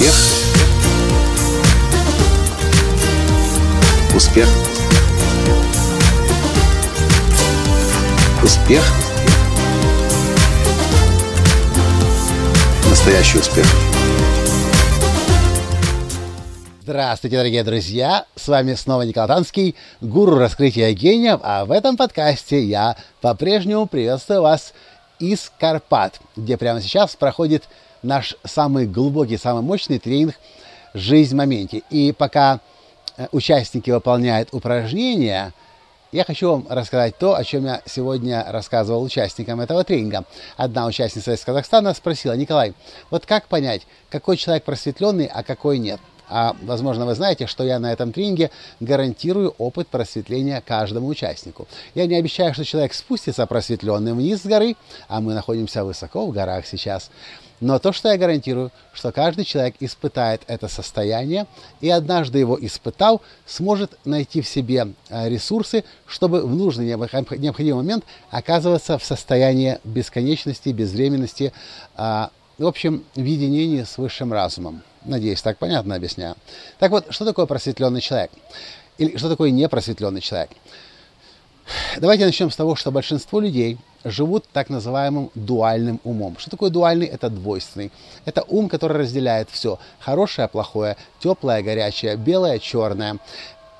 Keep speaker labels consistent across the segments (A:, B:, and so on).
A: Успех. Успех. Успех. Настоящий успех.
B: Здравствуйте, дорогие друзья! С вами снова Николай Танский, гуру раскрытия гениев, а в этом подкасте я по-прежнему приветствую вас из Карпат, где прямо сейчас проходит наш самый глубокий, самый мощный тренинг «Жизнь в моменте». И пока э, участники выполняют упражнения, я хочу вам рассказать то, о чем я сегодня рассказывал участникам этого тренинга. Одна участница из Казахстана спросила, Николай, вот как понять, какой человек просветленный, а какой нет? А, возможно, вы знаете, что я на этом тренинге гарантирую опыт просветления каждому участнику. Я не обещаю, что человек спустится просветленным вниз с горы, а мы находимся высоко в горах сейчас. Но то, что я гарантирую, что каждый человек испытает это состояние и однажды его испытал, сможет найти в себе э, ресурсы, чтобы в нужный необходимый момент оказываться в состоянии бесконечности, безвременности, а, в общем, в единении с высшим разумом. Надеюсь, так понятно объясняю. Так вот, что такое просветленный человек? Или что такое непросветленный человек? Давайте начнем с того, что большинство людей живут так называемым дуальным умом. Что такое дуальный? Это двойственный. Это ум, который разделяет все. Хорошее, плохое, теплое, горячее, белое, черное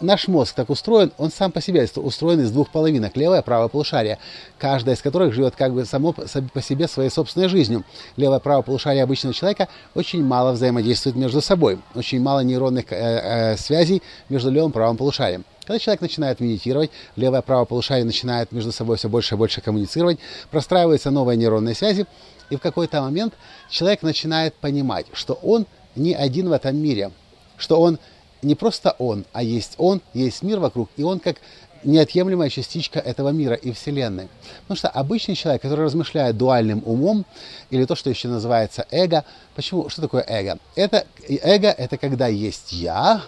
B: наш мозг так устроен, он сам по себе устроен из двух половинок, левое и правое полушарие, каждая из которых живет как бы само по себе своей собственной жизнью. Левое и правое полушарие обычного человека очень мало взаимодействуют между собой, очень мало нейронных э, э, связей между левым и правым полушарием. Когда человек начинает медитировать, левое и правое полушарие начинают между собой все больше и больше коммуницировать, простраиваются новые нейронные связи, и в какой-то момент человек начинает понимать, что он не один в этом мире, что он не просто он, а есть он, есть мир вокруг, и он как неотъемлемая частичка этого мира и Вселенной. Потому что обычный человек, который размышляет дуальным умом, или то, что еще называется эго, почему, что такое эго? Это, эго – это когда есть я,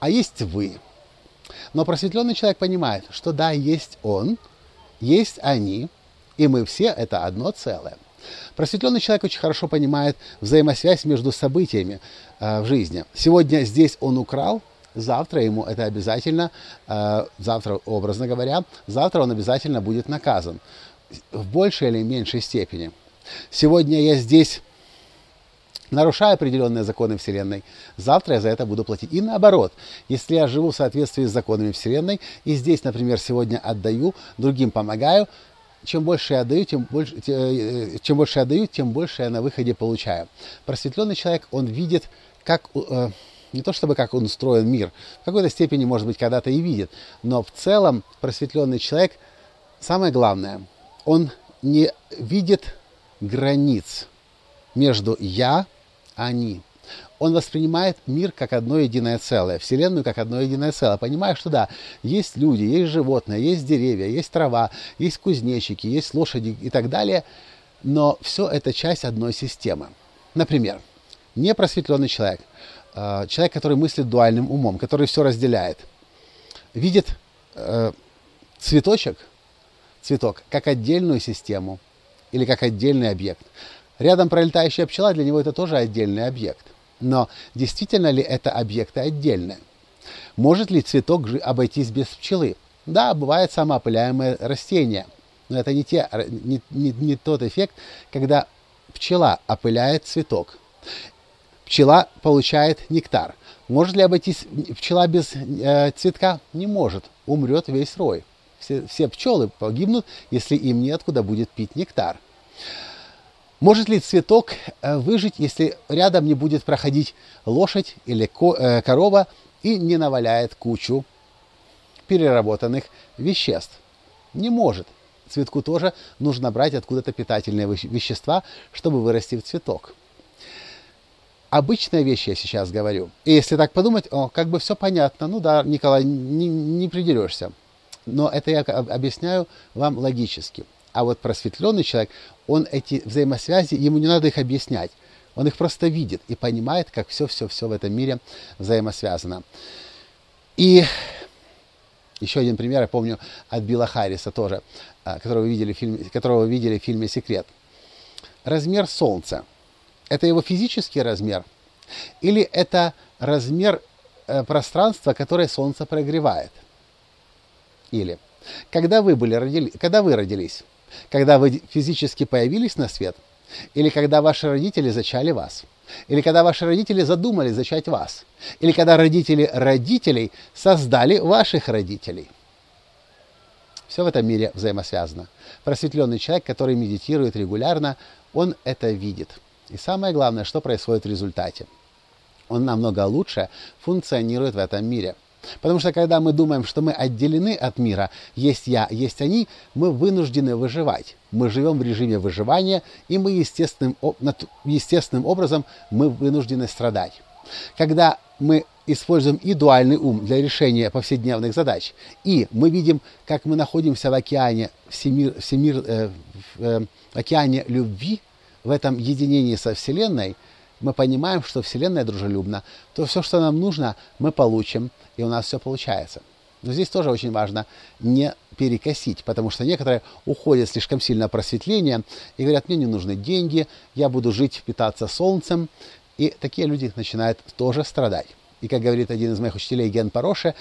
B: а есть вы. Но просветленный человек понимает, что да, есть он, есть они, и мы все – это одно целое. Просветленный человек очень хорошо понимает взаимосвязь между событиями э, в жизни. Сегодня здесь он украл, завтра ему это обязательно, э, завтра, образно говоря, завтра он обязательно будет наказан в большей или меньшей степени. Сегодня я здесь нарушаю определенные законы Вселенной, завтра я за это буду платить. И наоборот, если я живу в соответствии с законами Вселенной, и здесь, например, сегодня отдаю, другим помогаю, чем больше я отдаю, тем больше, э, чем больше я отдаю, тем больше я на выходе получаю. Просветленный человек, он видит, как, э, не то чтобы как он устроен мир, в какой-то степени, может быть, когда-то и видит, но в целом просветленный человек, самое главное, он не видит границ между я, они он воспринимает мир как одно единое целое, Вселенную как одно единое целое, понимая, что да, есть люди, есть животные, есть деревья, есть трава, есть кузнечики, есть лошади и так далее, но все это часть одной системы. Например, непросветленный человек, э, человек, который мыслит дуальным умом, который все разделяет, видит э, цветочек, цветок, как отдельную систему или как отдельный объект. Рядом пролетающая пчела, для него это тоже отдельный объект – но действительно ли это объекты отдельные? Может ли цветок обойтись без пчелы? Да, бывает самоопыляемое растение, но это не, те, не, не, не тот эффект, когда пчела опыляет цветок. Пчела получает нектар. Может ли обойтись пчела без э, цветка? Не может. Умрет весь рой. Все, все пчелы погибнут, если им неоткуда будет пить нектар. Может ли цветок э, выжить, если рядом не будет проходить лошадь или э, корова и не наваляет кучу переработанных веществ? Не может. Цветку тоже нужно брать откуда-то питательные вещества, чтобы вырасти в цветок. Обычная вещь я сейчас говорю. И если так подумать, о, как бы все понятно. Ну да, Николай, не, не придерешься. Но это я объясняю вам логически. А вот просветленный человек, он эти взаимосвязи, ему не надо их объяснять. Он их просто видит и понимает, как все-все-все в этом мире взаимосвязано. И еще один пример, я помню, от Билла Харриса тоже, а, которого вы видели в фильме, которого вы видели в фильме «Секрет». Размер Солнца – это его физический размер Или это размер э, пространства, которое Солнце прогревает? Или когда вы, были, родили, когда вы родились? Когда вы физически появились на свет? Или когда ваши родители зачали вас? Или когда ваши родители задумали зачать вас? Или когда родители родителей создали ваших родителей? Все в этом мире взаимосвязано. Просветленный человек, который медитирует регулярно, он это видит. И самое главное, что происходит в результате. Он намного лучше функционирует в этом мире – Потому что когда мы думаем, что мы отделены от мира, есть я, есть они, мы вынуждены выживать. Мы живем в режиме выживания, и мы естественным, естественным образом мы вынуждены страдать. Когда мы используем и дуальный ум для решения повседневных задач, и мы видим, как мы находимся в океане, всемир, всемир, э, в э, океане любви, в этом единении со Вселенной – мы понимаем, что Вселенная дружелюбна, то все, что нам нужно, мы получим, и у нас все получается. Но здесь тоже очень важно не перекосить, потому что некоторые уходят слишком сильно в просветление и говорят, мне не нужны деньги, я буду жить, питаться солнцем. И такие люди начинают тоже страдать. И как говорит один из моих учителей Ген Пороши,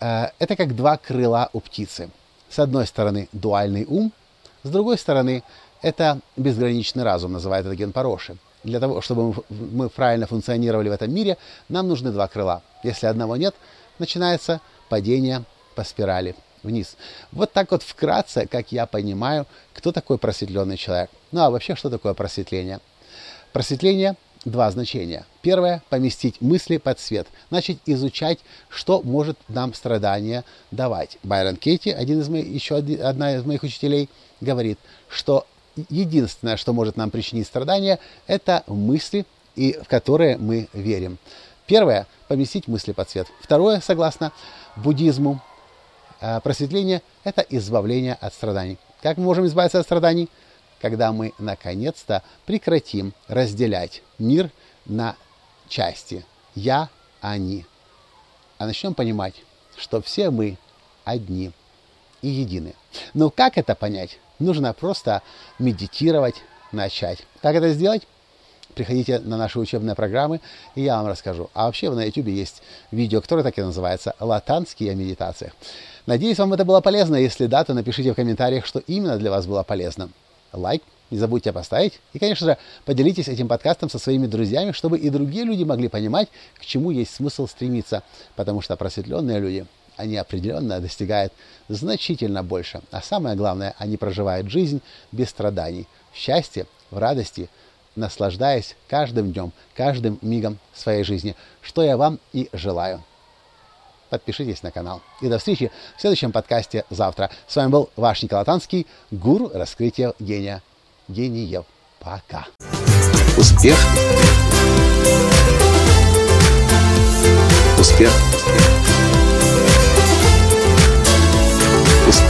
B: э, это как два крыла у птицы. С одной стороны дуальный ум, с другой стороны это безграничный разум, называет это Ген Пороши для того, чтобы мы правильно функционировали в этом мире, нам нужны два крыла. Если одного нет, начинается падение по спирали вниз. Вот так вот вкратце, как я понимаю, кто такой просветленный человек. Ну а вообще, что такое просветление? Просветление – два значения. Первое – поместить мысли под свет, начать изучать, что может нам страдания давать. Байрон Кейти, один из моих, еще одна из моих учителей, говорит, что единственное, что может нам причинить страдания, это мысли, и, в которые мы верим. Первое – поместить мысли под свет. Второе, согласно буддизму, э, просветление – это избавление от страданий. Как мы можем избавиться от страданий? Когда мы, наконец-то, прекратим разделять мир на части «я», «они», а начнем понимать, что все мы одни и едины. Но как это понять? Нужно просто медитировать, начать. Как это сделать? Приходите на наши учебные программы, и я вам расскажу. А вообще на YouTube есть видео, которое так и называется «Латанские медитации». Надеюсь, вам это было полезно. Если да, то напишите в комментариях, что именно для вас было полезно. Лайк не забудьте поставить. И, конечно же, поделитесь этим подкастом со своими друзьями, чтобы и другие люди могли понимать, к чему есть смысл стремиться. Потому что просветленные люди они определенно достигают значительно больше. А самое главное, они проживают жизнь без страданий, в счастье, в радости, наслаждаясь каждым днем, каждым мигом своей жизни, что я вам и желаю. Подпишитесь на канал. И до встречи в следующем подкасте завтра. С вами был ваш Николай Танский, гуру раскрытия гения. Гениев. Пока.
A: Успех. Успех успех,